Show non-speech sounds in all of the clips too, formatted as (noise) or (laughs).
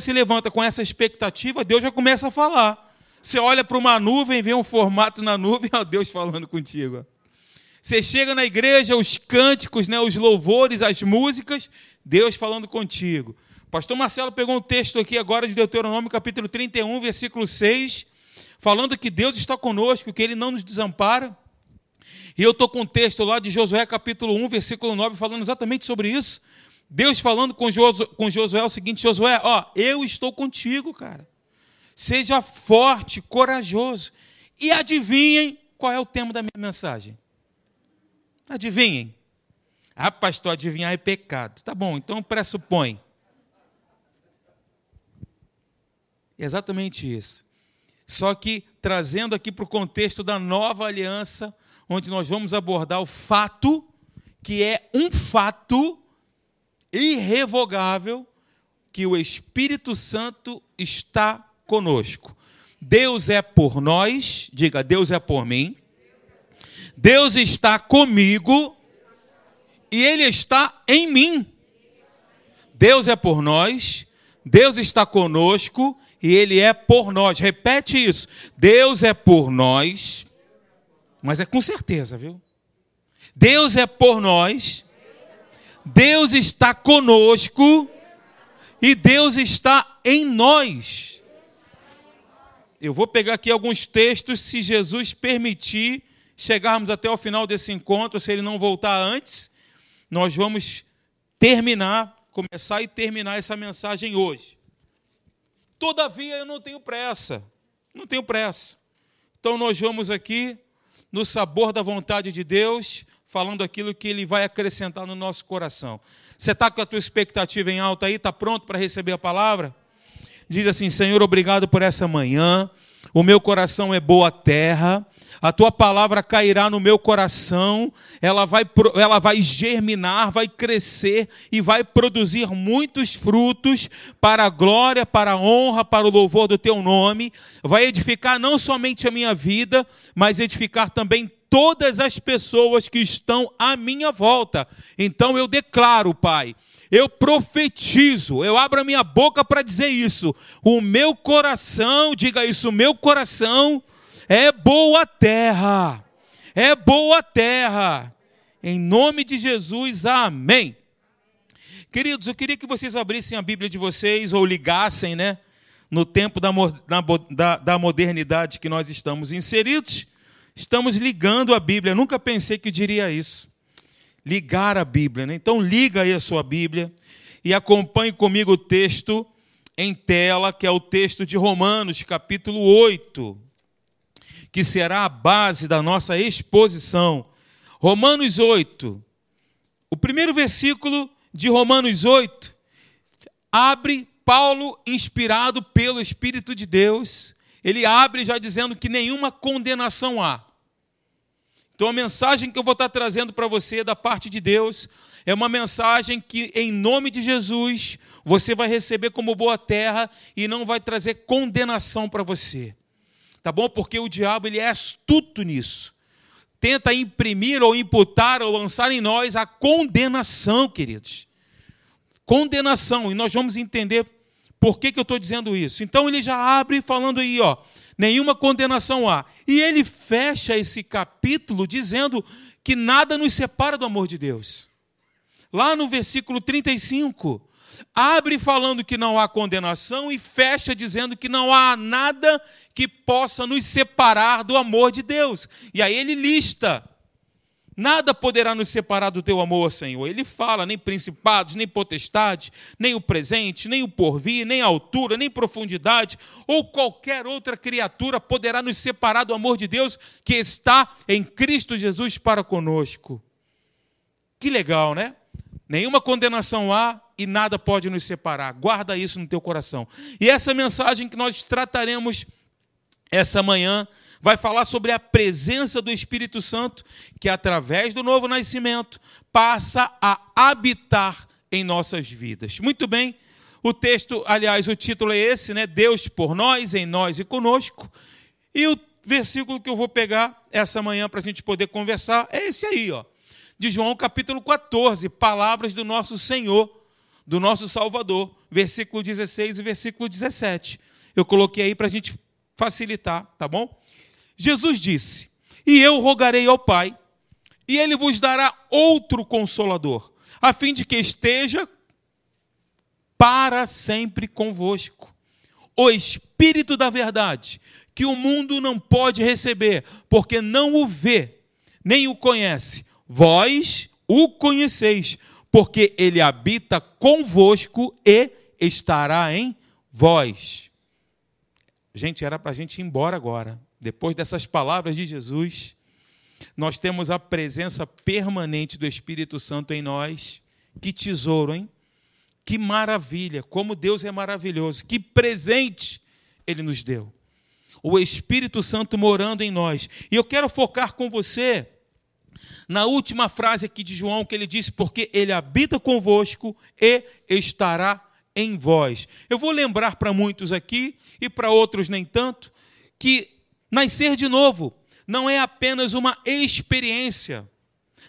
se levanta com essa expectativa, Deus já começa a falar. Você olha para uma nuvem, vê um formato na nuvem, (laughs) ó, Deus falando contigo. Você chega na igreja, os cânticos, né, os louvores, as músicas, Deus falando contigo. Pastor Marcelo pegou um texto aqui agora de Deuteronômio, capítulo 31, versículo 6, falando que Deus está conosco, que Ele não nos desampara. E eu estou com um texto lá de Josué, capítulo 1, versículo 9, falando exatamente sobre isso. Deus falando com Josué, com Josué o seguinte: Josué, ó, eu estou contigo, cara. Seja forte, corajoso. E adivinhem qual é o tema da minha mensagem. Adivinhem. Ah, pastor, adivinhar é pecado. Tá bom, então pressupõe. Exatamente isso. Só que trazendo aqui para o contexto da nova aliança, onde nós vamos abordar o fato, que é um fato irrevogável, que o Espírito Santo está conosco. Deus é por nós, diga, Deus é por mim. Deus está comigo e Ele está em mim. Deus é por nós, Deus está conosco e Ele é por nós. Repete isso. Deus é por nós, mas é com certeza, viu? Deus é por nós, Deus está conosco e Deus está em nós. Eu vou pegar aqui alguns textos, se Jesus permitir, chegarmos até o final desse encontro, se ele não voltar antes, nós vamos terminar, começar e terminar essa mensagem hoje. Todavia, eu não tenho pressa, não tenho pressa. Então, nós vamos aqui, no sabor da vontade de Deus, falando aquilo que Ele vai acrescentar no nosso coração. Você está com a tua expectativa em alta aí? Está pronto para receber a palavra? Diz assim: Senhor, obrigado por essa manhã. O meu coração é boa terra a tua palavra cairá no meu coração, ela vai, ela vai germinar, vai crescer e vai produzir muitos frutos para a glória, para a honra, para o louvor do teu nome. Vai edificar não somente a minha vida, mas edificar também todas as pessoas que estão à minha volta. Então eu declaro, Pai, eu profetizo, eu abro a minha boca para dizer isso. O meu coração, diga isso, o meu coração é boa terra. É boa terra. Em nome de Jesus, amém. Queridos, eu queria que vocês abrissem a Bíblia de vocês ou ligassem, né? No tempo da, da, da modernidade que nós estamos inseridos, estamos ligando a Bíblia. nunca pensei que diria isso. Ligar a Bíblia, né? Então, liga aí a sua Bíblia e acompanhe comigo o texto em tela, que é o texto de Romanos, capítulo 8 que será a base da nossa exposição. Romanos 8. O primeiro versículo de Romanos 8 abre Paulo, inspirado pelo Espírito de Deus, ele abre já dizendo que nenhuma condenação há. Então a mensagem que eu vou estar trazendo para você da parte de Deus é uma mensagem que, em nome de Jesus, você vai receber como boa terra e não vai trazer condenação para você tá bom? Porque o diabo ele é astuto nisso. Tenta imprimir ou imputar ou lançar em nós a condenação, queridos. Condenação, e nós vamos entender por que, que eu estou dizendo isso. Então ele já abre falando aí, ó, nenhuma condenação há. E ele fecha esse capítulo dizendo que nada nos separa do amor de Deus. Lá no versículo 35, abre falando que não há condenação e fecha dizendo que não há nada que possa nos separar do amor de Deus. E aí ele lista: nada poderá nos separar do teu amor, Senhor. Ele fala: nem principados, nem potestades, nem o presente, nem o porvir, nem altura, nem profundidade, ou qualquer outra criatura poderá nos separar do amor de Deus que está em Cristo Jesus para conosco. Que legal, né? Nenhuma condenação há e nada pode nos separar. Guarda isso no teu coração. E essa mensagem que nós trataremos essa manhã vai falar sobre a presença do Espírito Santo que através do novo nascimento passa a habitar em nossas vidas. Muito bem. O texto, aliás, o título é esse, né? Deus por nós, em nós e conosco. E o versículo que eu vou pegar essa manhã para a gente poder conversar é esse aí, ó de João capítulo 14, palavras do nosso Senhor, do nosso Salvador, versículo 16 e versículo 17. Eu coloquei aí para a gente facilitar, tá bom? Jesus disse: E eu rogarei ao Pai, e ele vos dará outro consolador, a fim de que esteja para sempre convosco. O Espírito da Verdade, que o mundo não pode receber, porque não o vê, nem o conhece. Vós o conheceis, porque ele habita convosco e estará em vós. Gente, era para a gente ir embora agora. Depois dessas palavras de Jesus, nós temos a presença permanente do Espírito Santo em nós. Que tesouro, hein? Que maravilha! Como Deus é maravilhoso! Que presente Ele nos deu! O Espírito Santo morando em nós. E eu quero focar com você na última frase aqui de João, que ele disse: Porque Ele habita convosco e estará em vós. Eu vou lembrar para muitos aqui e para outros nem tanto, que nascer de novo não é apenas uma experiência.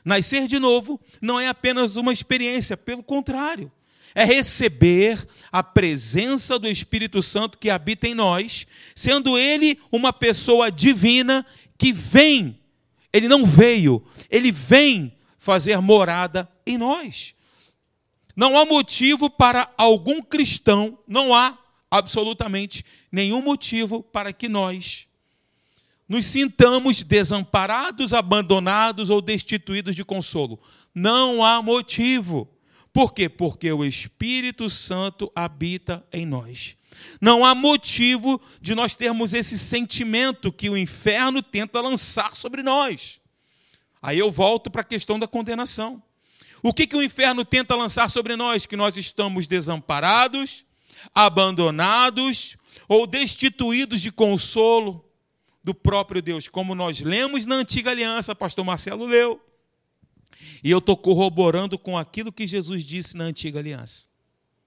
Nascer de novo não é apenas uma experiência, pelo contrário, é receber a presença do Espírito Santo que habita em nós, sendo ele uma pessoa divina que vem, ele não veio, ele vem fazer morada em nós. Não há motivo para algum cristão, não há absolutamente nenhum motivo para que nós nos sintamos desamparados, abandonados ou destituídos de consolo. Não há motivo. Por quê? Porque o Espírito Santo habita em nós. Não há motivo de nós termos esse sentimento que o inferno tenta lançar sobre nós. Aí eu volto para a questão da condenação. O que, que o inferno tenta lançar sobre nós? Que nós estamos desamparados, abandonados ou destituídos de consolo do próprio Deus, como nós lemos na antiga aliança, pastor Marcelo leu. E eu estou corroborando com aquilo que Jesus disse na antiga aliança.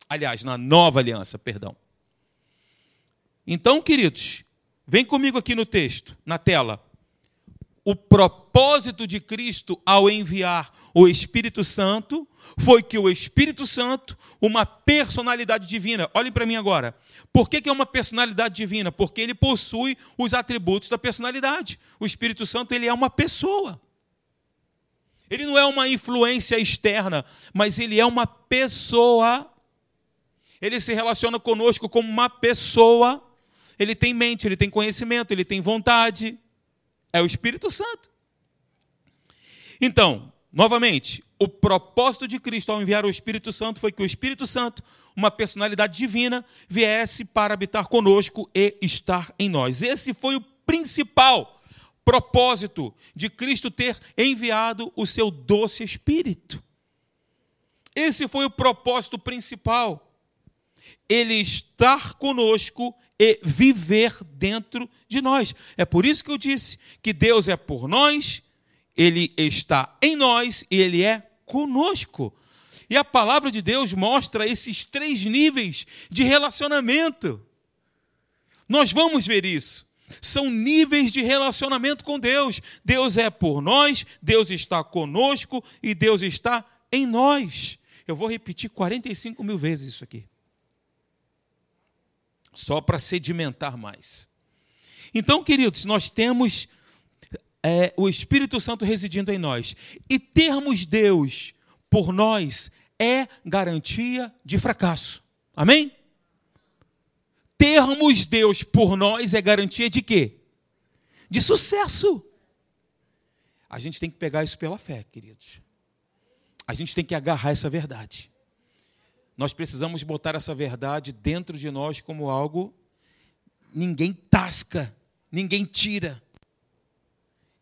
Aliás, na nova aliança, perdão. Então, queridos, vem comigo aqui no texto, na tela o propósito de Cristo ao enviar o Espírito Santo foi que o Espírito Santo, uma personalidade divina, olhem para mim agora. Por que, que é uma personalidade divina? Porque ele possui os atributos da personalidade. O Espírito Santo ele é uma pessoa. Ele não é uma influência externa, mas ele é uma pessoa. Ele se relaciona conosco como uma pessoa. Ele tem mente, ele tem conhecimento, ele tem vontade. É o Espírito Santo. Então, novamente, o propósito de Cristo ao enviar o Espírito Santo foi que o Espírito Santo, uma personalidade divina, viesse para habitar conosco e estar em nós. Esse foi o principal propósito de Cristo ter enviado o seu doce Espírito. Esse foi o propósito principal. Ele estar conosco e viver dentro de nós. É por isso que eu disse que Deus é por nós, Ele está em nós e Ele é conosco. E a palavra de Deus mostra esses três níveis de relacionamento. Nós vamos ver isso. São níveis de relacionamento com Deus. Deus é por nós, Deus está conosco e Deus está em nós. Eu vou repetir 45 mil vezes isso aqui só para sedimentar mais. Então, queridos, nós temos é, o Espírito Santo residindo em nós. E termos Deus por nós é garantia de fracasso. Amém? Termos Deus por nós é garantia de quê? De sucesso. A gente tem que pegar isso pela fé, queridos. A gente tem que agarrar essa verdade. Nós precisamos botar essa verdade dentro de nós como algo ninguém tasca, ninguém tira.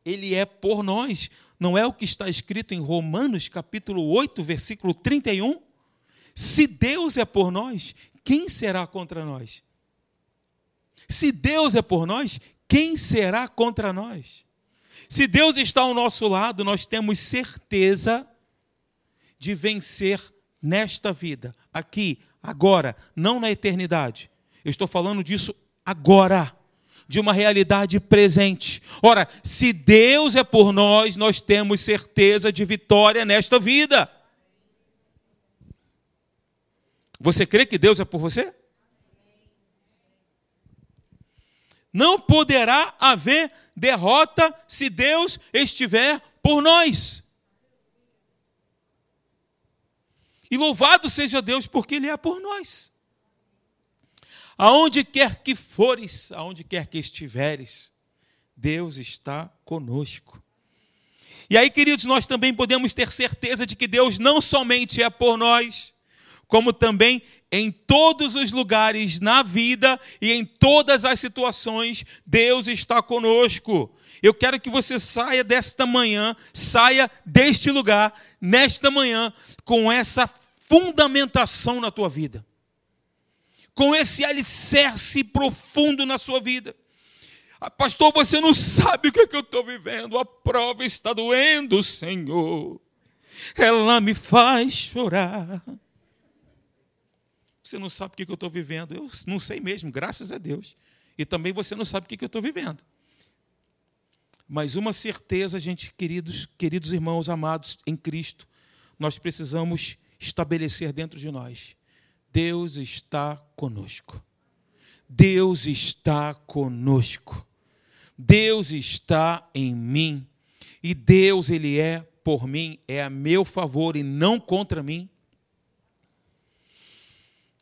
Ele é por nós. Não é o que está escrito em Romanos capítulo 8, versículo 31? Se Deus é por nós, quem será contra nós? Se Deus é por nós, quem será contra nós? Se Deus está ao nosso lado, nós temos certeza de vencer nesta vida, aqui, agora, não na eternidade. Eu estou falando disso agora, de uma realidade presente. Ora, se Deus é por nós, nós temos certeza de vitória nesta vida. Você crê que Deus é por você? Não poderá haver derrota se Deus estiver por nós. E louvado seja Deus, porque Ele é por nós. Aonde quer que fores, aonde quer que estiveres, Deus está conosco. E aí, queridos, nós também podemos ter certeza de que Deus não somente é por nós, como também em todos os lugares na vida e em todas as situações, Deus está conosco. Eu quero que você saia desta manhã, saia deste lugar, nesta manhã, com essa fundamentação na tua vida, com esse alicerce profundo na sua vida. Ah, pastor, você não sabe o que, é que eu estou vivendo, a prova está doendo, Senhor, ela me faz chorar. Você não sabe o que eu estou vivendo. Eu não sei mesmo, graças a Deus. E também você não sabe o que eu estou vivendo. Mas uma certeza, gente, queridos, queridos irmãos amados em Cristo, nós precisamos estabelecer dentro de nós. Deus está conosco. Deus está conosco. Deus está em mim. E Deus, Ele é por mim, é a meu favor e não contra mim.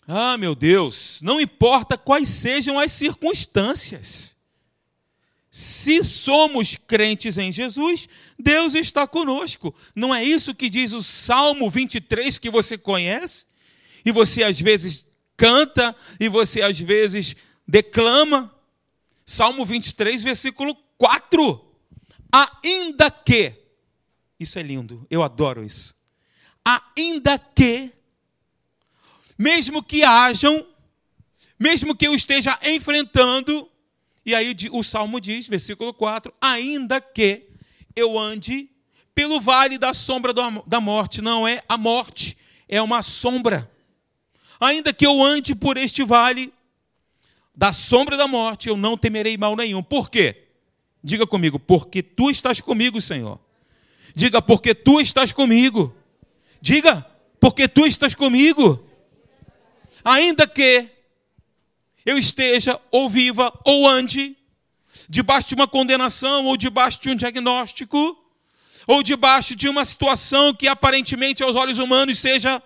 Ah, meu Deus, não importa quais sejam as circunstâncias. Se somos crentes em Jesus, Deus está conosco. Não é isso que diz o Salmo 23 que você conhece? E você às vezes canta e você às vezes declama? Salmo 23, versículo 4. Ainda que, isso é lindo, eu adoro isso. Ainda que mesmo que hajam, mesmo que eu esteja enfrentando, e aí o salmo diz, versículo 4: ainda que eu ande pelo vale da sombra da morte, não é a morte, é uma sombra. Ainda que eu ande por este vale da sombra da morte, eu não temerei mal nenhum. Por quê? Diga comigo, porque tu estás comigo, Senhor. Diga, porque tu estás comigo. Diga, porque tu estás comigo ainda que eu esteja ou viva ou ande debaixo de uma condenação ou debaixo de um diagnóstico ou debaixo de uma situação que aparentemente aos olhos humanos seja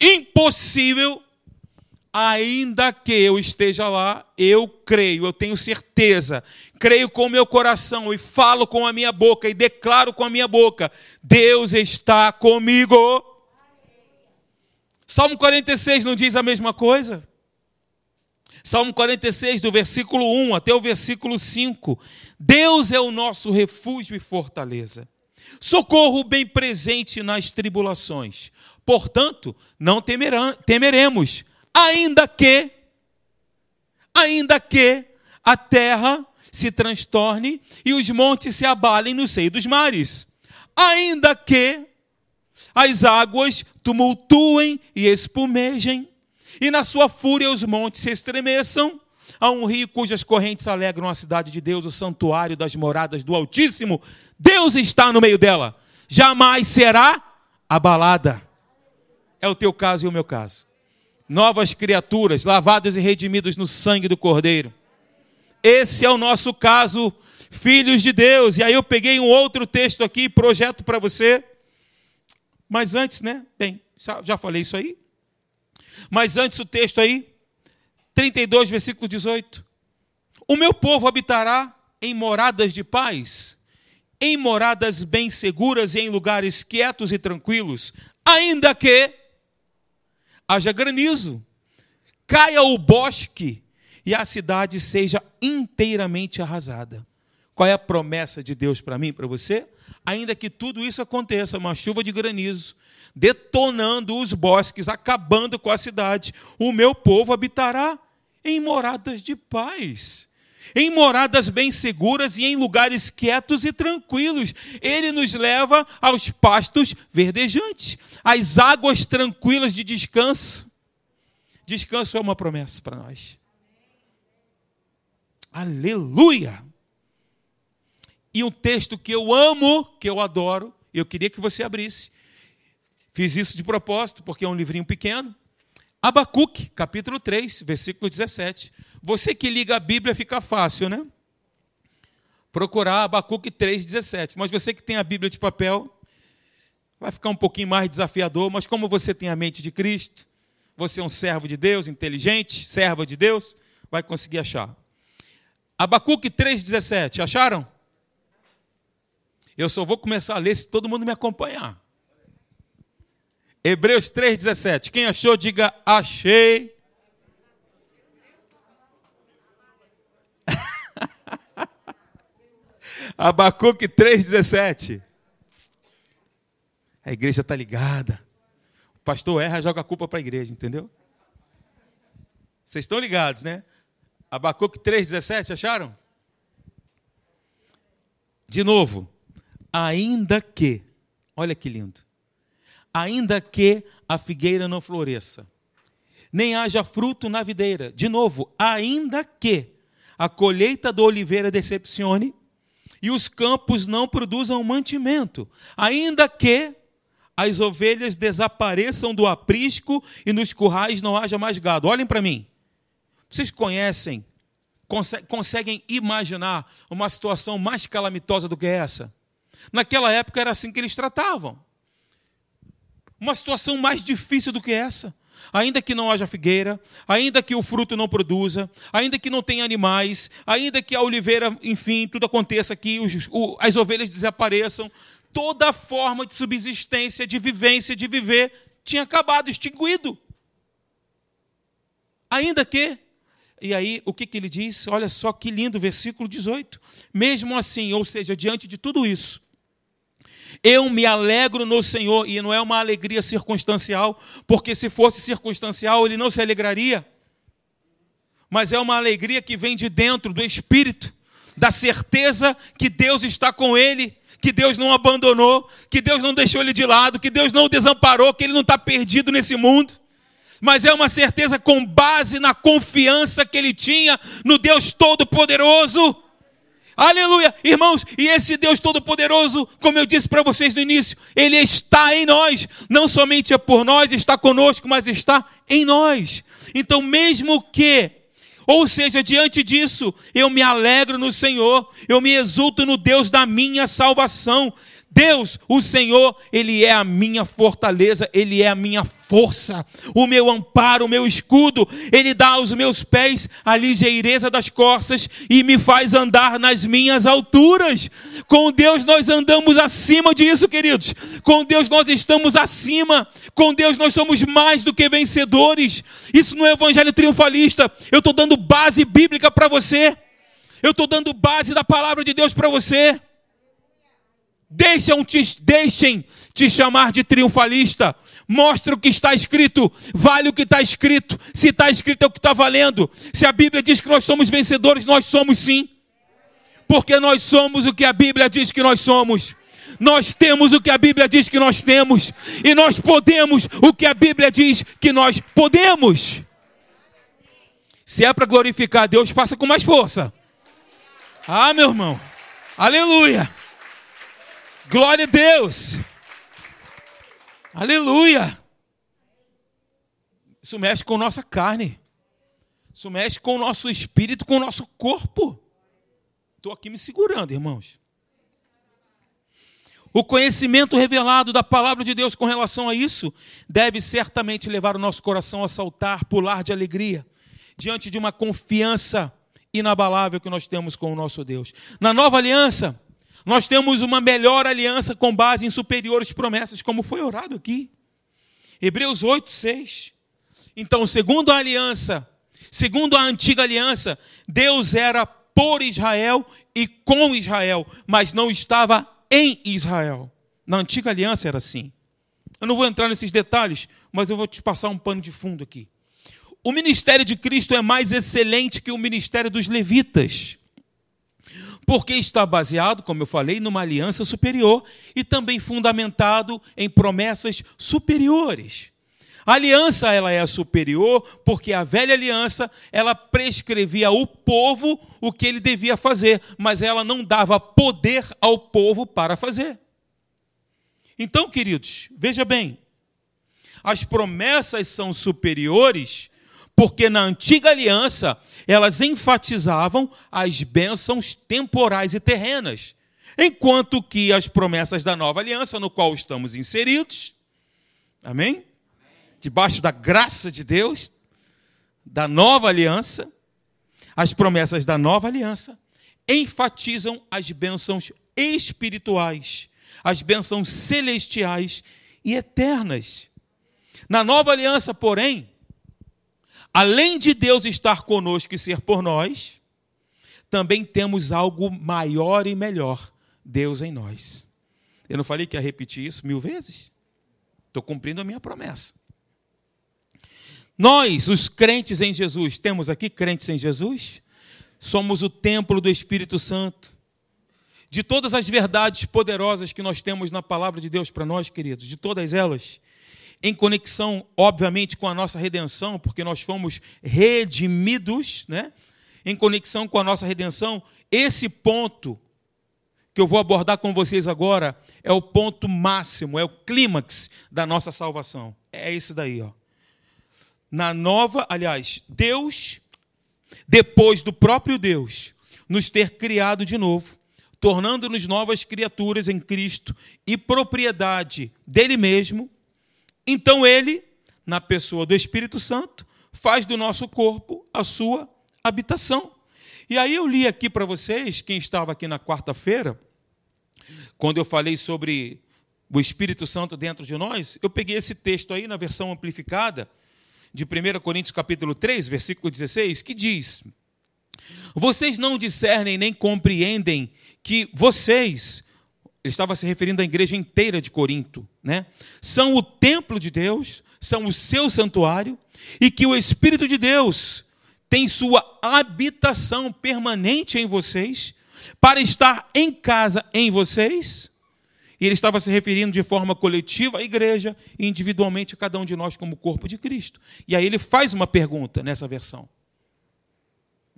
impossível, ainda que eu esteja lá, eu creio, eu tenho certeza, creio com o meu coração e falo com a minha boca e declaro com a minha boca: Deus está comigo. Salmo 46 não diz a mesma coisa? Salmo 46, do versículo 1 até o versículo 5. Deus é o nosso refúgio e fortaleza, socorro bem presente nas tribulações. Portanto, não temerão, temeremos, ainda que, ainda que a terra se transtorne e os montes se abalem no seio dos mares, ainda que as águas tumultuem e espumejem, e na sua fúria os montes se estremeçam. Há um rio cujas correntes alegram a cidade de Deus, o santuário das moradas do Altíssimo. Deus está no meio dela, jamais será abalada. É o teu caso e o meu caso. Novas criaturas, lavadas e redimidas no sangue do Cordeiro. Esse é o nosso caso, filhos de Deus. E aí eu peguei um outro texto aqui, projeto para você. Mas antes, né? Bem, já falei isso aí. Mas antes o texto aí, 32, versículo 18. O meu povo habitará em moradas de paz, em moradas bem seguras e em lugares quietos e tranquilos, ainda que haja granizo, caia o bosque e a cidade seja inteiramente arrasada. Qual é a promessa de Deus para mim para você? ainda que tudo isso aconteça, uma chuva de granizo, detonando os bosques, acabando com a cidade, o meu povo habitará em moradas de paz, em moradas bem seguras e em lugares quietos e tranquilos. Ele nos leva aos pastos verdejantes, às águas tranquilas de descanso. Descanso é uma promessa para nós. Aleluia! E um texto que eu amo, que eu adoro, eu queria que você abrisse. Fiz isso de propósito, porque é um livrinho pequeno. Abacuque, capítulo 3, versículo 17. Você que liga a Bíblia fica fácil, né? Procurar Abacuque 3, 17. Mas você que tem a Bíblia de papel, vai ficar um pouquinho mais desafiador, mas como você tem a mente de Cristo, você é um servo de Deus, inteligente, serva de Deus, vai conseguir achar. Abacuque 3,17, acharam? Eu só vou começar a ler se todo mundo me acompanhar. Hebreus 3,17. Quem achou, diga achei. (laughs) Abacuque 3,17. A igreja está ligada. O pastor erra, joga a culpa para a igreja, entendeu? Vocês estão ligados, né? Abacuque 3,17, acharam? De novo, ainda que, olha que lindo, ainda que a figueira não floresça, nem haja fruto na videira, de novo, ainda que a colheita da oliveira decepcione e os campos não produzam mantimento, ainda que as ovelhas desapareçam do aprisco e nos currais não haja mais gado. Olhem para mim. Vocês conhecem, conseguem imaginar uma situação mais calamitosa do que essa? Naquela época era assim que eles tratavam. Uma situação mais difícil do que essa. Ainda que não haja figueira, ainda que o fruto não produza, ainda que não tenha animais, ainda que a oliveira, enfim, tudo aconteça aqui, as ovelhas desapareçam, toda forma de subsistência, de vivência, de viver, tinha acabado, extinguido. Ainda que e aí, o que, que ele diz? Olha só que lindo, versículo 18. Mesmo assim, ou seja, diante de tudo isso, eu me alegro no Senhor, e não é uma alegria circunstancial, porque se fosse circunstancial, ele não se alegraria. Mas é uma alegria que vem de dentro do espírito, da certeza que Deus está com ele, que Deus não abandonou, que Deus não deixou ele de lado, que Deus não o desamparou, que ele não está perdido nesse mundo mas é uma certeza com base na confiança que ele tinha no Deus Todo-Poderoso. Aleluia, irmãos, e esse Deus Todo-Poderoso, como eu disse para vocês no início, ele está em nós, não somente é por nós, está conosco, mas está em nós. Então, mesmo que, ou seja, diante disso, eu me alegro no Senhor, eu me exulto no Deus da minha salvação, Deus, o Senhor, Ele é a minha fortaleza, Ele é a minha força, o meu amparo, o meu escudo. Ele dá aos meus pés a ligeireza das costas e me faz andar nas minhas alturas. Com Deus nós andamos acima disso, queridos. Com Deus nós estamos acima. Com Deus nós somos mais do que vencedores. Isso não é evangelho triunfalista. Eu estou dando base bíblica para você. Eu estou dando base da palavra de Deus para você. Deixam te, deixem te chamar de triunfalista. Mostra o que está escrito, vale o que está escrito. Se está escrito é o que está valendo. Se a Bíblia diz que nós somos vencedores, nós somos sim. Porque nós somos o que a Bíblia diz que nós somos. Nós temos o que a Bíblia diz que nós temos. E nós podemos o que a Bíblia diz que nós podemos. Se é para glorificar a Deus, faça com mais força. Ah, meu irmão. Aleluia. Glória a Deus. Aleluia. Isso mexe com nossa carne. Isso mexe com o nosso espírito, com o nosso corpo. Estou aqui me segurando, irmãos. O conhecimento revelado da palavra de Deus com relação a isso deve certamente levar o nosso coração a saltar, pular de alegria, diante de uma confiança inabalável que nós temos com o nosso Deus. Na nova aliança, nós temos uma melhor aliança com base em superiores promessas, como foi orado aqui. Hebreus 8, 6. Então, segundo a aliança, segundo a antiga aliança, Deus era por Israel e com Israel, mas não estava em Israel. Na antiga aliança era assim. Eu não vou entrar nesses detalhes, mas eu vou te passar um pano de fundo aqui. O ministério de Cristo é mais excelente que o ministério dos levitas porque está baseado, como eu falei, numa aliança superior e também fundamentado em promessas superiores. A aliança ela é superior porque a velha aliança ela prescrevia ao povo o que ele devia fazer, mas ela não dava poder ao povo para fazer. Então, queridos, veja bem, as promessas são superiores, porque na antiga aliança elas enfatizavam as bênçãos temporais e terrenas, enquanto que as promessas da nova aliança, no qual estamos inseridos, amém? Debaixo da graça de Deus, da nova aliança, as promessas da nova aliança enfatizam as bênçãos espirituais, as bênçãos celestiais e eternas. Na nova aliança, porém, além de Deus estar conosco e ser por nós, também temos algo maior e melhor: Deus em nós. Eu não falei que ia repetir isso mil vezes? Estou cumprindo a minha promessa. Nós, os crentes em Jesus, temos aqui crentes em Jesus? Somos o templo do Espírito Santo. De todas as verdades poderosas que nós temos na palavra de Deus para nós, queridos, de todas elas, em conexão, obviamente, com a nossa redenção, porque nós fomos redimidos, né? Em conexão com a nossa redenção, esse ponto que eu vou abordar com vocês agora é o ponto máximo, é o clímax da nossa salvação. É esse daí, ó. Na nova, aliás, Deus, depois do próprio Deus nos ter criado de novo, tornando-nos novas criaturas em Cristo e propriedade dele mesmo, então ele, na pessoa do Espírito Santo, faz do nosso corpo a sua habitação. E aí eu li aqui para vocês, quem estava aqui na quarta-feira, quando eu falei sobre o Espírito Santo dentro de nós, eu peguei esse texto aí na versão amplificada de 1 Coríntios capítulo 3, versículo 16, que diz: Vocês não discernem nem compreendem que vocês, ele estava se referindo à igreja inteira de Corinto, né? São o templo de Deus, são o seu santuário, e que o Espírito de Deus tem sua habitação permanente em vocês, para estar em casa em vocês. E ele estava se referindo de forma coletiva à igreja e individualmente a cada um de nós como corpo de Cristo. E aí ele faz uma pergunta nessa versão.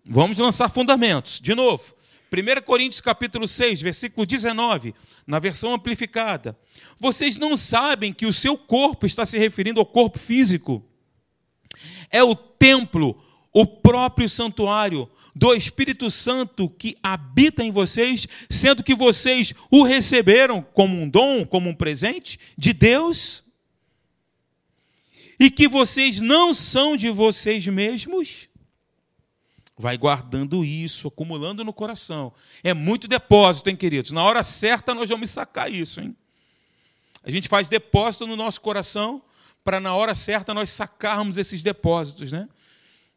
Vamos lançar fundamentos. De novo, 1 Coríntios capítulo 6, versículo 19, na versão amplificada. Vocês não sabem que o seu corpo está se referindo ao corpo físico. É o templo, o próprio santuário do Espírito Santo que habita em vocês, sendo que vocês o receberam como um dom, como um presente de Deus, e que vocês não são de vocês mesmos Vai guardando isso, acumulando no coração. É muito depósito, hein, queridos? Na hora certa nós vamos sacar isso, hein? A gente faz depósito no nosso coração para na hora certa nós sacarmos esses depósitos, né?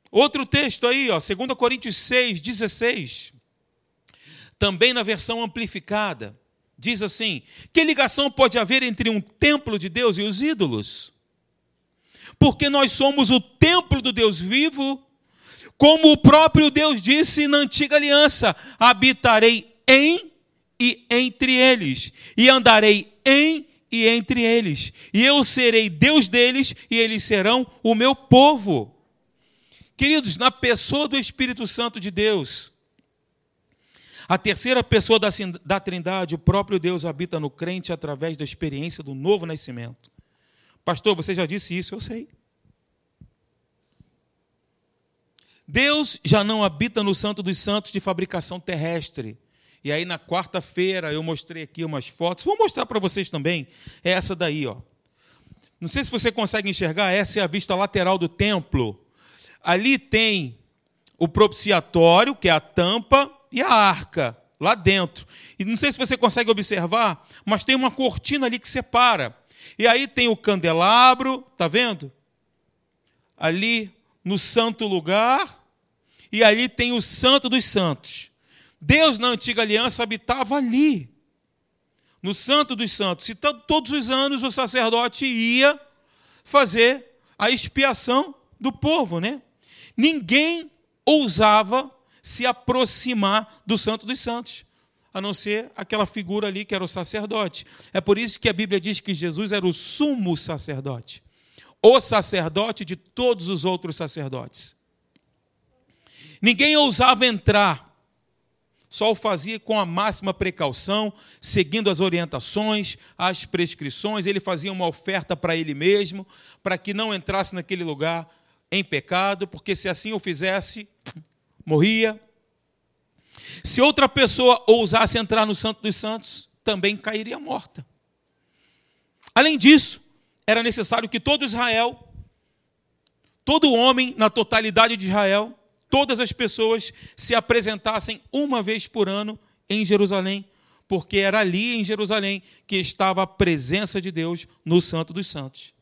Outro texto aí, ó, 2 Coríntios 6, 16. Também na versão amplificada, diz assim: Que ligação pode haver entre um templo de Deus e os ídolos? Porque nós somos o templo do Deus vivo como o próprio Deus disse na antiga aliança: habitarei em e entre eles, e andarei em e entre eles, e eu serei Deus deles, e eles serão o meu povo. Queridos, na pessoa do Espírito Santo de Deus, a terceira pessoa da, da Trindade, o próprio Deus habita no crente através da experiência do novo nascimento. Pastor, você já disse isso, eu sei. Deus já não habita no Santo dos Santos de fabricação terrestre. E aí na quarta-feira eu mostrei aqui umas fotos. Vou mostrar para vocês também. É essa daí, ó. Não sei se você consegue enxergar, essa é a vista lateral do templo. Ali tem o propiciatório, que é a tampa, e a arca lá dentro. E não sei se você consegue observar, mas tem uma cortina ali que separa. E aí tem o candelabro, tá vendo? Ali no santo lugar, e ali tem o santo dos santos. Deus, na antiga aliança, habitava ali, no santo dos santos. E todos os anos o sacerdote ia fazer a expiação do povo, né? Ninguém ousava se aproximar do santo dos santos, a não ser aquela figura ali que era o sacerdote. É por isso que a Bíblia diz que Jesus era o sumo sacerdote o sacerdote de todos os outros sacerdotes. Ninguém ousava entrar, só o fazia com a máxima precaução, seguindo as orientações, as prescrições. Ele fazia uma oferta para ele mesmo, para que não entrasse naquele lugar em pecado, porque se assim o fizesse, (laughs) morria. Se outra pessoa ousasse entrar no Santo dos Santos, também cairia morta. Além disso, era necessário que todo Israel, todo homem na totalidade de Israel, todas as pessoas se apresentassem uma vez por ano em Jerusalém, porque era ali em Jerusalém que estava a presença de Deus no Santo dos Santos.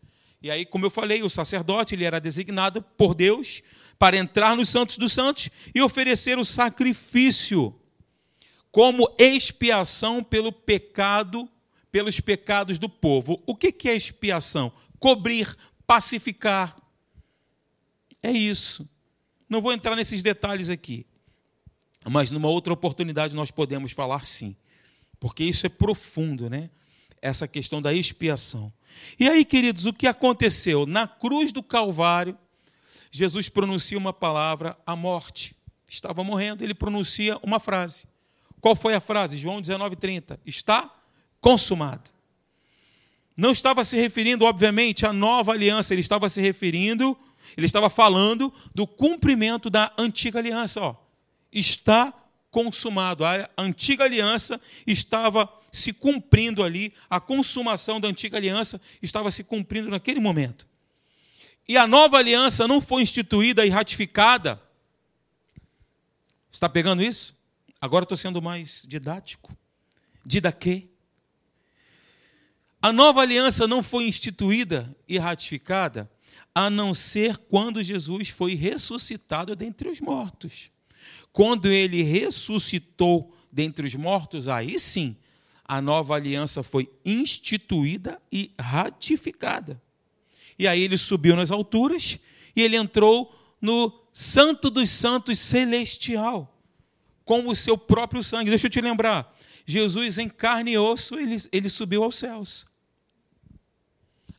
E aí, como eu falei, o sacerdote ele era designado por Deus para entrar nos Santos dos Santos e oferecer o sacrifício como expiação pelo pecado, pelos pecados do povo. O que é expiação? Cobrir, pacificar. É isso. Não vou entrar nesses detalhes aqui. Mas numa outra oportunidade nós podemos falar sim. Porque isso é profundo, né? Essa questão da expiação. E aí, queridos, o que aconteceu? Na cruz do Calvário, Jesus pronuncia uma palavra, a morte. Estava morrendo, ele pronuncia uma frase. Qual foi a frase? João 19:30. Está consumado. Não estava se referindo, obviamente, à nova aliança, ele estava se referindo ele estava falando do cumprimento da antiga aliança. Ó, está consumado. A antiga aliança estava se cumprindo ali, a consumação da antiga aliança estava se cumprindo naquele momento. E a nova aliança não foi instituída e ratificada. Está pegando isso? Agora estou sendo mais didático. Didaquê. A nova aliança não foi instituída e ratificada a não ser quando Jesus foi ressuscitado dentre os mortos. Quando ele ressuscitou dentre os mortos, aí sim, a nova aliança foi instituída e ratificada. E aí ele subiu nas alturas e ele entrou no Santo dos Santos celestial, com o seu próprio sangue. Deixa eu te lembrar, Jesus em carne e osso, ele, ele subiu aos céus.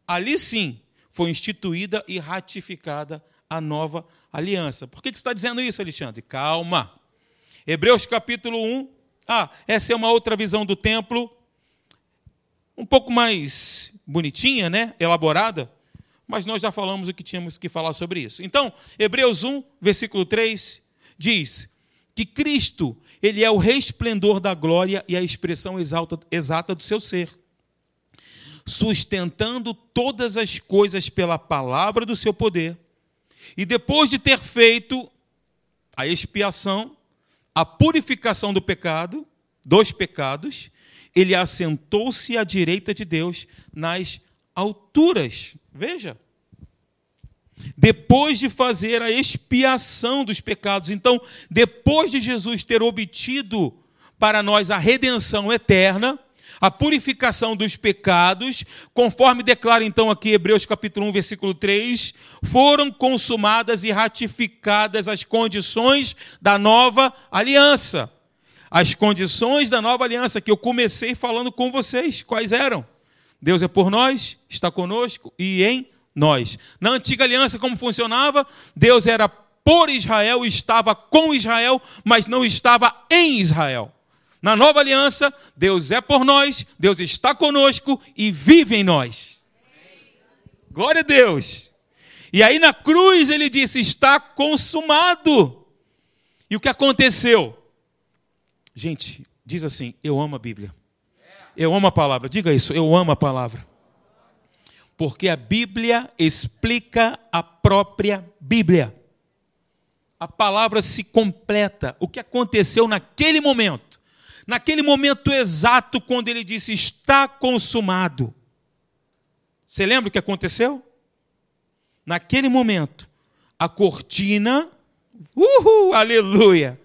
Ali sim, foi instituída e ratificada a nova aliança. Por que está dizendo isso, Alexandre? Calma. Hebreus capítulo 1. Ah, essa é uma outra visão do templo, um pouco mais bonitinha, né? Elaborada, mas nós já falamos o que tínhamos que falar sobre isso. Então, Hebreus 1, versículo 3 diz que Cristo, ele é o resplendor da glória e a expressão exata do seu ser sustentando todas as coisas pela palavra do seu poder. E depois de ter feito a expiação, a purificação do pecado, dos pecados, ele assentou-se à direita de Deus nas alturas. Veja. Depois de fazer a expiação dos pecados, então, depois de Jesus ter obtido para nós a redenção eterna, a purificação dos pecados, conforme declara então aqui Hebreus capítulo 1, versículo 3, foram consumadas e ratificadas as condições da nova aliança. As condições da nova aliança que eu comecei falando com vocês, quais eram? Deus é por nós, está conosco e em nós. Na antiga aliança, como funcionava? Deus era por Israel, estava com Israel, mas não estava em Israel. Na nova aliança, Deus é por nós, Deus está conosco e vive em nós. Glória a Deus. E aí na cruz ele disse: Está consumado. E o que aconteceu? Gente, diz assim: Eu amo a Bíblia. Eu amo a palavra. Diga isso, eu amo a palavra. Porque a Bíblia explica a própria Bíblia. A palavra se completa. O que aconteceu naquele momento naquele momento exato, quando ele disse: Está consumado. Você lembra o que aconteceu? Naquele momento, a cortina, uhul, aleluia,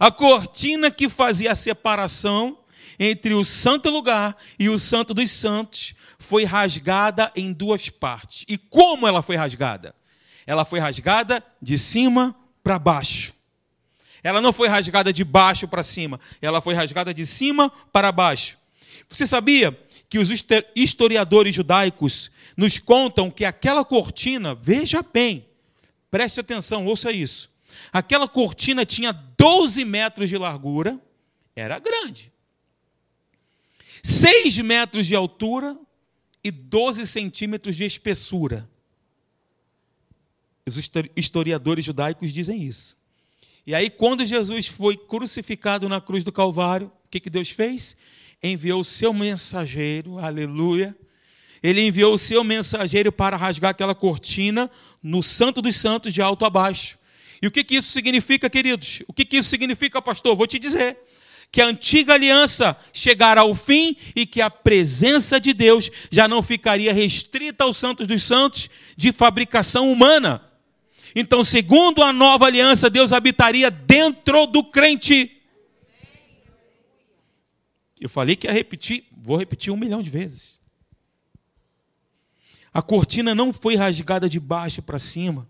a cortina que fazia a separação entre o santo lugar e o santo dos santos foi rasgada em duas partes. E como ela foi rasgada? Ela foi rasgada de cima para baixo. Ela não foi rasgada de baixo para cima, ela foi rasgada de cima para baixo. Você sabia que os historiadores judaicos nos contam que aquela cortina, veja bem, preste atenção, ouça isso. Aquela cortina tinha 12 metros de largura, Era grande. Seis metros de altura e 12 centímetros de espessura. Os historiadores judaicos dizem isso. E aí, quando Jesus foi crucificado na cruz do Calvário, o que, que Deus fez? Enviou o seu mensageiro, aleluia. Ele enviou o seu mensageiro para rasgar aquela cortina no Santo dos Santos, de alto a baixo. E o que, que isso significa, queridos? O que, que isso significa, pastor? Vou te dizer que a antiga aliança chegará ao fim e que a presença de Deus já não ficaria restrita aos santos dos santos de fabricação humana. Então, segundo a nova aliança, Deus habitaria dentro do crente. Eu falei que ia repetir, vou repetir um milhão de vezes. A cortina não foi rasgada de baixo para cima,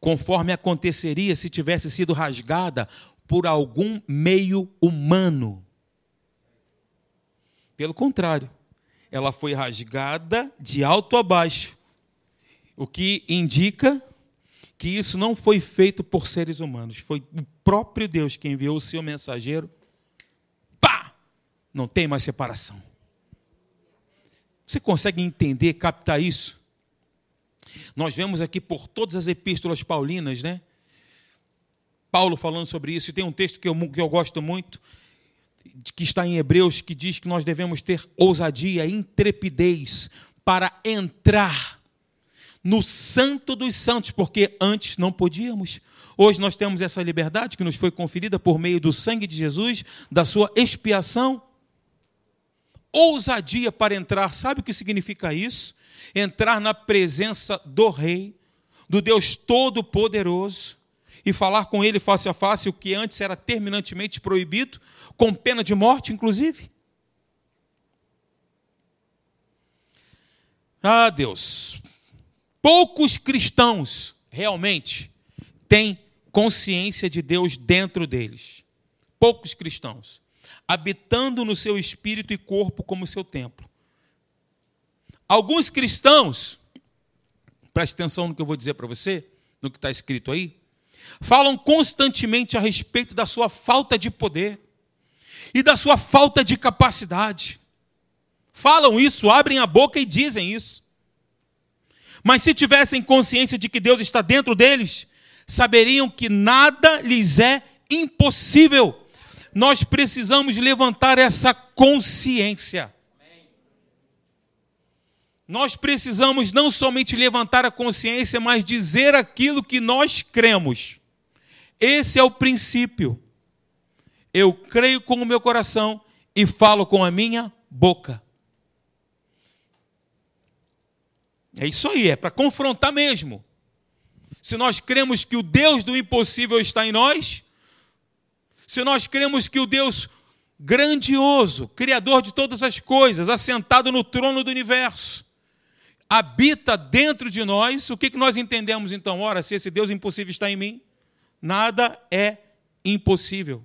conforme aconteceria se tivesse sido rasgada por algum meio humano. Pelo contrário, ela foi rasgada de alto a baixo o que indica que isso não foi feito por seres humanos, foi o próprio Deus que enviou o seu mensageiro. Pá! Não tem mais separação. Você consegue entender, captar isso? Nós vemos aqui por todas as epístolas paulinas, né? Paulo falando sobre isso, e tem um texto que eu, que eu gosto muito, que está em Hebreus, que diz que nós devemos ter ousadia, intrepidez para entrar no Santo dos Santos, porque antes não podíamos. Hoje nós temos essa liberdade que nos foi conferida por meio do sangue de Jesus, da sua expiação. Ousadia para entrar, sabe o que significa isso? Entrar na presença do Rei, do Deus Todo-Poderoso, e falar com Ele face a face, o que antes era terminantemente proibido, com pena de morte, inclusive. Ah, Deus, Poucos cristãos realmente têm consciência de Deus dentro deles. Poucos cristãos. Habitando no seu espírito e corpo como seu templo. Alguns cristãos, preste atenção no que eu vou dizer para você, no que está escrito aí, falam constantemente a respeito da sua falta de poder e da sua falta de capacidade. Falam isso, abrem a boca e dizem isso. Mas se tivessem consciência de que Deus está dentro deles, saberiam que nada lhes é impossível. Nós precisamos levantar essa consciência. Nós precisamos não somente levantar a consciência, mas dizer aquilo que nós cremos. Esse é o princípio. Eu creio com o meu coração e falo com a minha boca. É isso aí, é para confrontar mesmo. Se nós cremos que o Deus do impossível está em nós, se nós cremos que o Deus grandioso, criador de todas as coisas, assentado no trono do universo, habita dentro de nós, o que nós entendemos então? Ora, se esse Deus impossível está em mim, nada é impossível.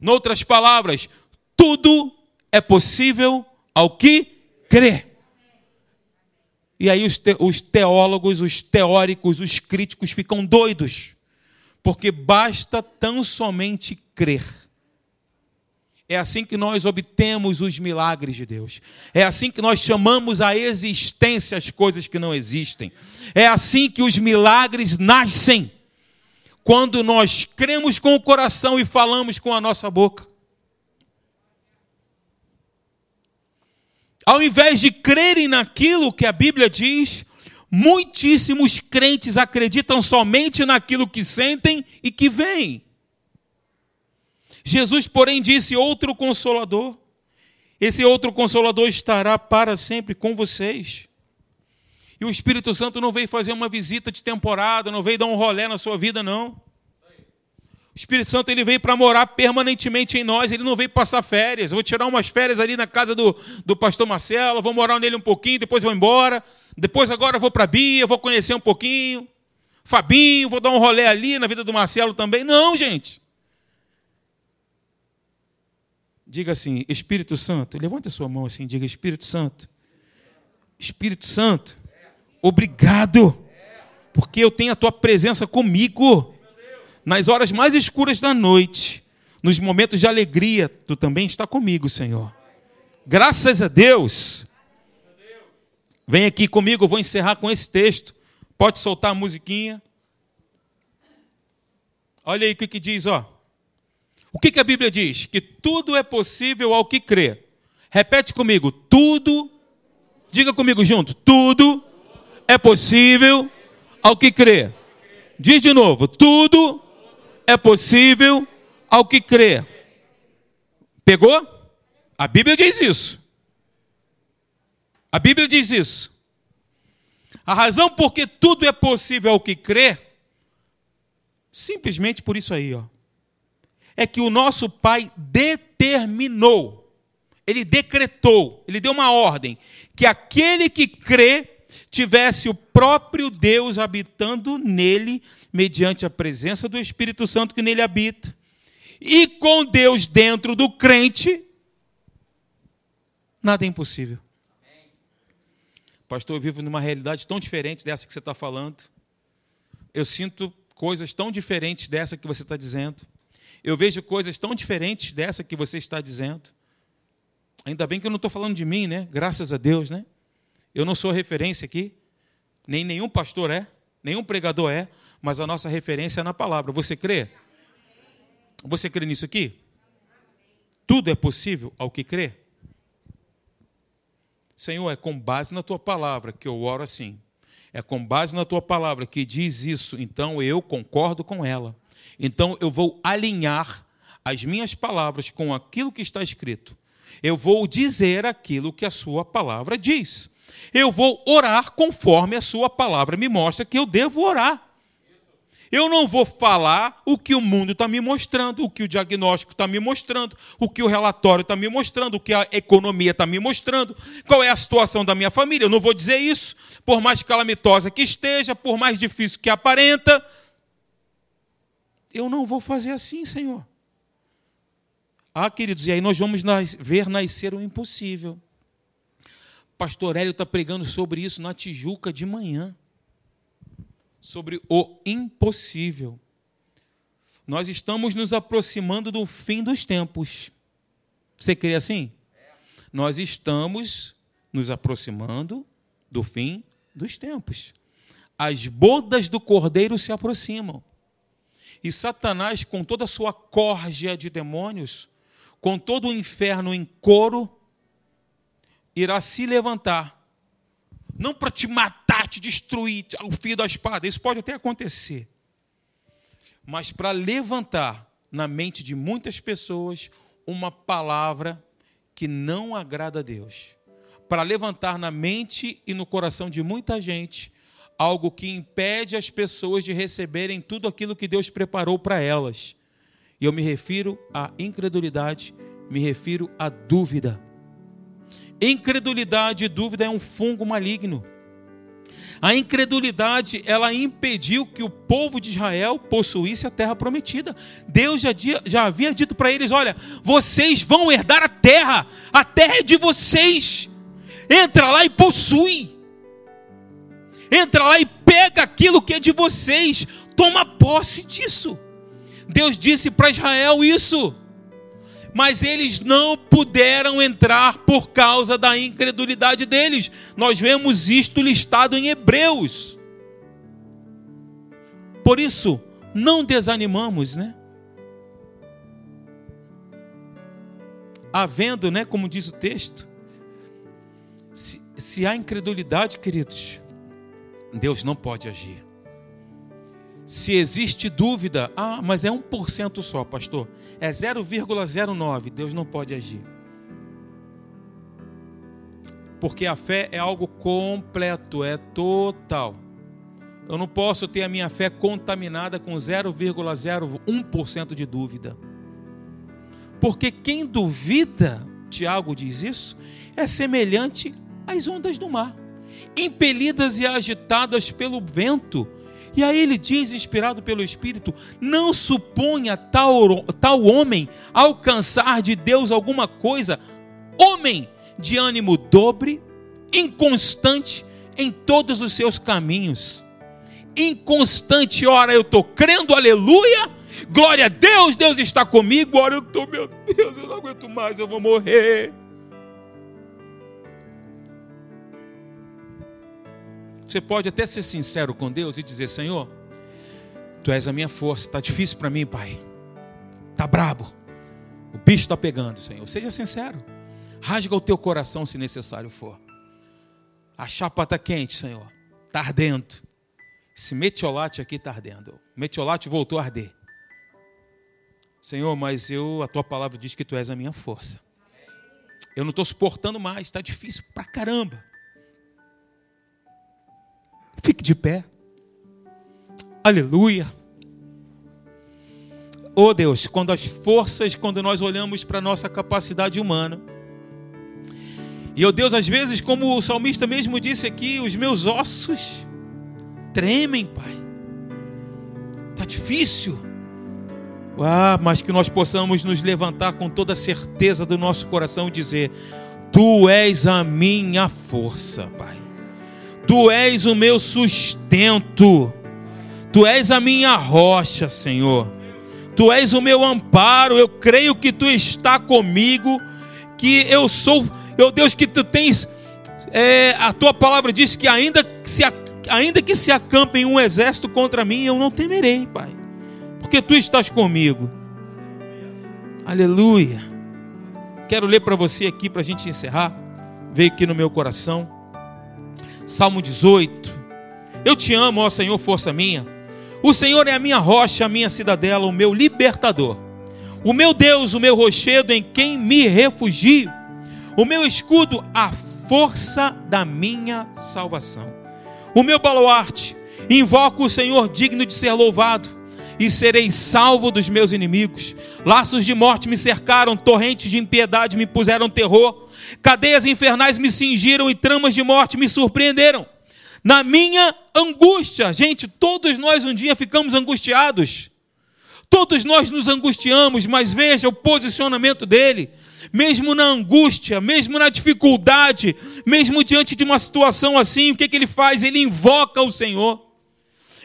Noutras palavras, tudo é possível ao que crê. E aí os, te, os teólogos, os teóricos, os críticos ficam doidos, porque basta tão somente crer. É assim que nós obtemos os milagres de Deus. É assim que nós chamamos a existência as coisas que não existem. É assim que os milagres nascem. Quando nós cremos com o coração e falamos com a nossa boca. Ao invés de crerem naquilo que a Bíblia diz, muitíssimos crentes acreditam somente naquilo que sentem e que veem. Jesus, porém, disse: outro consolador. Esse outro consolador estará para sempre com vocês. E o Espírito Santo não veio fazer uma visita de temporada, não veio dar um rolé na sua vida, não. Espírito Santo ele veio para morar permanentemente em nós, ele não veio passar férias. Eu vou tirar umas férias ali na casa do, do pastor Marcelo, vou morar nele um pouquinho, depois vou embora. Depois agora vou para Bia, vou conhecer um pouquinho. Fabinho, vou dar um rolê ali na vida do Marcelo também. Não, gente. Diga assim, Espírito Santo, levanta a sua mão assim, diga Espírito Santo. Espírito Santo, obrigado, porque eu tenho a tua presença comigo nas horas mais escuras da noite, Nos momentos de alegria, tu também está comigo, Senhor. Graças a Deus. Vem aqui comigo, eu vou encerrar com esse texto. Pode soltar a musiquinha. Olha aí o que, que diz, ó. O que, que a Bíblia diz? Que tudo é possível ao que crê. Repete comigo, tudo. Diga comigo junto, tudo é possível ao que crê. Diz de novo, tudo é possível ao que crê. Pegou? A Bíblia diz isso. A Bíblia diz isso. A razão por que tudo é possível ao que crê, simplesmente por isso aí, ó. É que o nosso Pai determinou, ele decretou, ele deu uma ordem, que aquele que crê tivesse o próprio Deus habitando nele, mediante a presença do Espírito Santo que nele habita. E com Deus dentro do crente, nada é impossível. Pastor, eu vivo numa realidade tão diferente dessa que você está falando. Eu sinto coisas tão diferentes dessa que você está dizendo. Eu vejo coisas tão diferentes dessa que você está dizendo. Ainda bem que eu não estou falando de mim, né? Graças a Deus, né? Eu não sou referência aqui, nem nenhum pastor é, nenhum pregador é, mas a nossa referência é na palavra. Você crê? Você crê nisso aqui? Tudo é possível ao que crê? Senhor, é com base na tua palavra que eu oro assim. É com base na tua palavra que diz isso, então eu concordo com ela. Então eu vou alinhar as minhas palavras com aquilo que está escrito. Eu vou dizer aquilo que a sua palavra diz eu vou orar conforme a sua palavra me mostra que eu devo orar. Eu não vou falar o que o mundo está me mostrando, o que o diagnóstico está me mostrando, o que o relatório está me mostrando, o que a economia está me mostrando, qual é a situação da minha família. Eu não vou dizer isso, por mais calamitosa que esteja, por mais difícil que aparenta. Eu não vou fazer assim, Senhor. Ah, queridos, e aí nós vamos ver nascer o impossível. Pastor Hélio está pregando sobre isso na Tijuca de manhã. Sobre o impossível. Nós estamos nos aproximando do fim dos tempos. Você crê assim? Nós estamos nos aproximando do fim dos tempos. As bodas do cordeiro se aproximam. E Satanás, com toda a sua córdia de demônios, com todo o inferno em coro, irá se levantar, não para te matar, te destruir, o fio da espada, isso pode até acontecer, mas para levantar na mente de muitas pessoas uma palavra que não agrada a Deus, para levantar na mente e no coração de muita gente algo que impede as pessoas de receberem tudo aquilo que Deus preparou para elas. E eu me refiro à incredulidade, me refiro à dúvida. Incredulidade e dúvida é um fungo maligno. A incredulidade, ela impediu que o povo de Israel possuísse a terra prometida. Deus já, já havia dito para eles: olha, vocês vão herdar a terra, a terra é de vocês. Entra lá e possui. Entra lá e pega aquilo que é de vocês. Toma posse disso. Deus disse para Israel isso mas eles não puderam entrar por causa da incredulidade deles. Nós vemos isto listado em Hebreus. Por isso, não desanimamos, né? Havendo, né, como diz o texto, se, se há incredulidade, queridos, Deus não pode agir. Se existe dúvida, ah, mas é 1% só, pastor é 0,09, Deus não pode agir. Porque a fé é algo completo, é total. Eu não posso ter a minha fé contaminada com 0,01% de dúvida. Porque quem duvida, Tiago diz isso, é semelhante às ondas do mar, impelidas e agitadas pelo vento e aí ele diz, inspirado pelo Espírito: Não suponha tal, tal homem alcançar de Deus alguma coisa, homem de ânimo dobre, inconstante em todos os seus caminhos. Inconstante, ora eu estou crendo, aleluia, Glória a Deus, Deus está comigo. Agora eu estou, meu Deus, eu não aguento mais, eu vou morrer. Você pode até ser sincero com Deus e dizer: Senhor, Tu és a minha força, está difícil para mim, Pai. Está brabo. O bicho está pegando, Senhor. Seja sincero. Rasga o teu coração se necessário for. A chapa está quente, Senhor. Está ardendo. Esse metiolate aqui está ardendo. O metiolate voltou a arder. Senhor, mas eu, a tua palavra diz que tu és a minha força. Eu não estou suportando mais, está difícil pra caramba. Fique de pé. Aleluia. Oh Deus, quando as forças, quando nós olhamos para a nossa capacidade humana, e oh Deus, às vezes, como o salmista mesmo disse aqui, os meus ossos tremem, Pai. Está difícil. Ah, mas que nós possamos nos levantar com toda a certeza do nosso coração e dizer: Tu és a minha força, Pai. Tu és o meu sustento. Tu és a minha rocha, Senhor. Tu és o meu amparo. Eu creio que tu está comigo, que eu sou, meu Deus, que tu tens. É, a tua palavra diz que ainda que, se, ainda que se acampem um exército contra mim, eu não temerei, Pai, porque tu estás comigo. Aleluia. Quero ler para você aqui para a gente encerrar. Veio aqui no meu coração. Salmo 18. Eu te amo, ó Senhor, força minha. O Senhor é a minha rocha, a minha cidadela, o meu libertador. O meu Deus, o meu rochedo em quem me refugio. O meu escudo, a força da minha salvação. O meu baluarte, invoco o Senhor digno de ser louvado, e serei salvo dos meus inimigos. Laços de morte me cercaram, torrentes de impiedade me puseram terror, cadeias infernais me cingiram e tramas de morte me surpreenderam na minha angústia. Gente, todos nós um dia ficamos angustiados. Todos nós nos angustiamos, mas veja o posicionamento dele. Mesmo na angústia, mesmo na dificuldade, mesmo diante de uma situação assim, o que, que ele faz? Ele invoca o Senhor.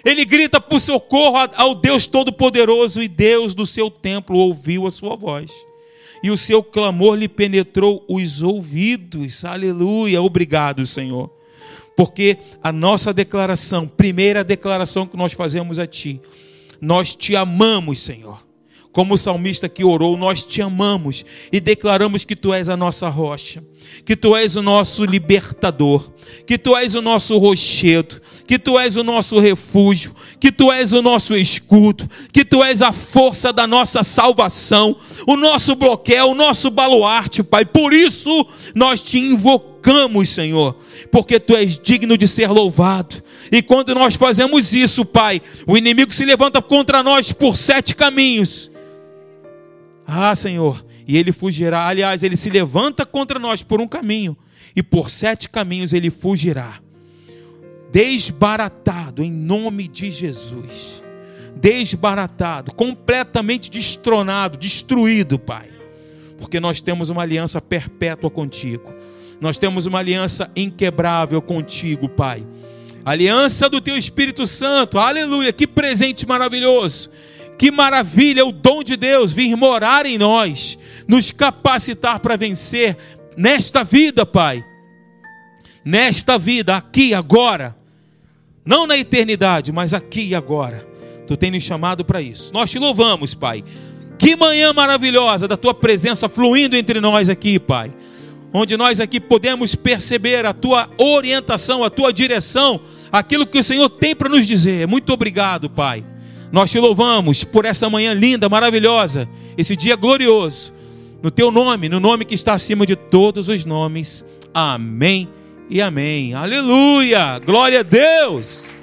Ele grita por socorro ao Deus Todo-Poderoso e Deus do seu templo ouviu a sua voz. E o seu clamor lhe penetrou os ouvidos. Aleluia. Obrigado, Senhor porque a nossa declaração, primeira declaração que nós fazemos a Ti, nós te amamos, Senhor. Como o salmista que orou, nós te amamos e declaramos que Tu és a nossa rocha, que Tu és o nosso libertador, que Tu és o nosso rochedo, que Tu és o nosso refúgio, que Tu és o nosso escudo, que Tu és a força da nossa salvação, o nosso bloqueio, o nosso baluarte, Pai. Por isso nós te invocamos, Senhor, porque Tu és digno de ser louvado. E quando nós fazemos isso, Pai, o inimigo se levanta contra nós por sete caminhos. Ah, Senhor, e ele fugirá. Aliás, ele se levanta contra nós por um caminho, e por sete caminhos ele fugirá desbaratado em nome de Jesus. Desbaratado, completamente destronado, destruído, Pai. Porque nós temos uma aliança perpétua contigo. Nós temos uma aliança inquebrável contigo, Pai. Aliança do teu Espírito Santo. Aleluia, que presente maravilhoso. Que maravilha o dom de Deus vir morar em nós, nos capacitar para vencer nesta vida, Pai. Nesta vida, aqui, agora não na eternidade, mas aqui e agora. Tu tens nos chamado para isso. Nós te louvamos, Pai. Que manhã maravilhosa da tua presença fluindo entre nós aqui, Pai. Onde nós aqui podemos perceber a tua orientação, a tua direção, aquilo que o Senhor tem para nos dizer. Muito obrigado, Pai. Nós te louvamos por essa manhã linda, maravilhosa, esse dia glorioso. No teu nome, no nome que está acima de todos os nomes. Amém e amém. Aleluia! Glória a Deus!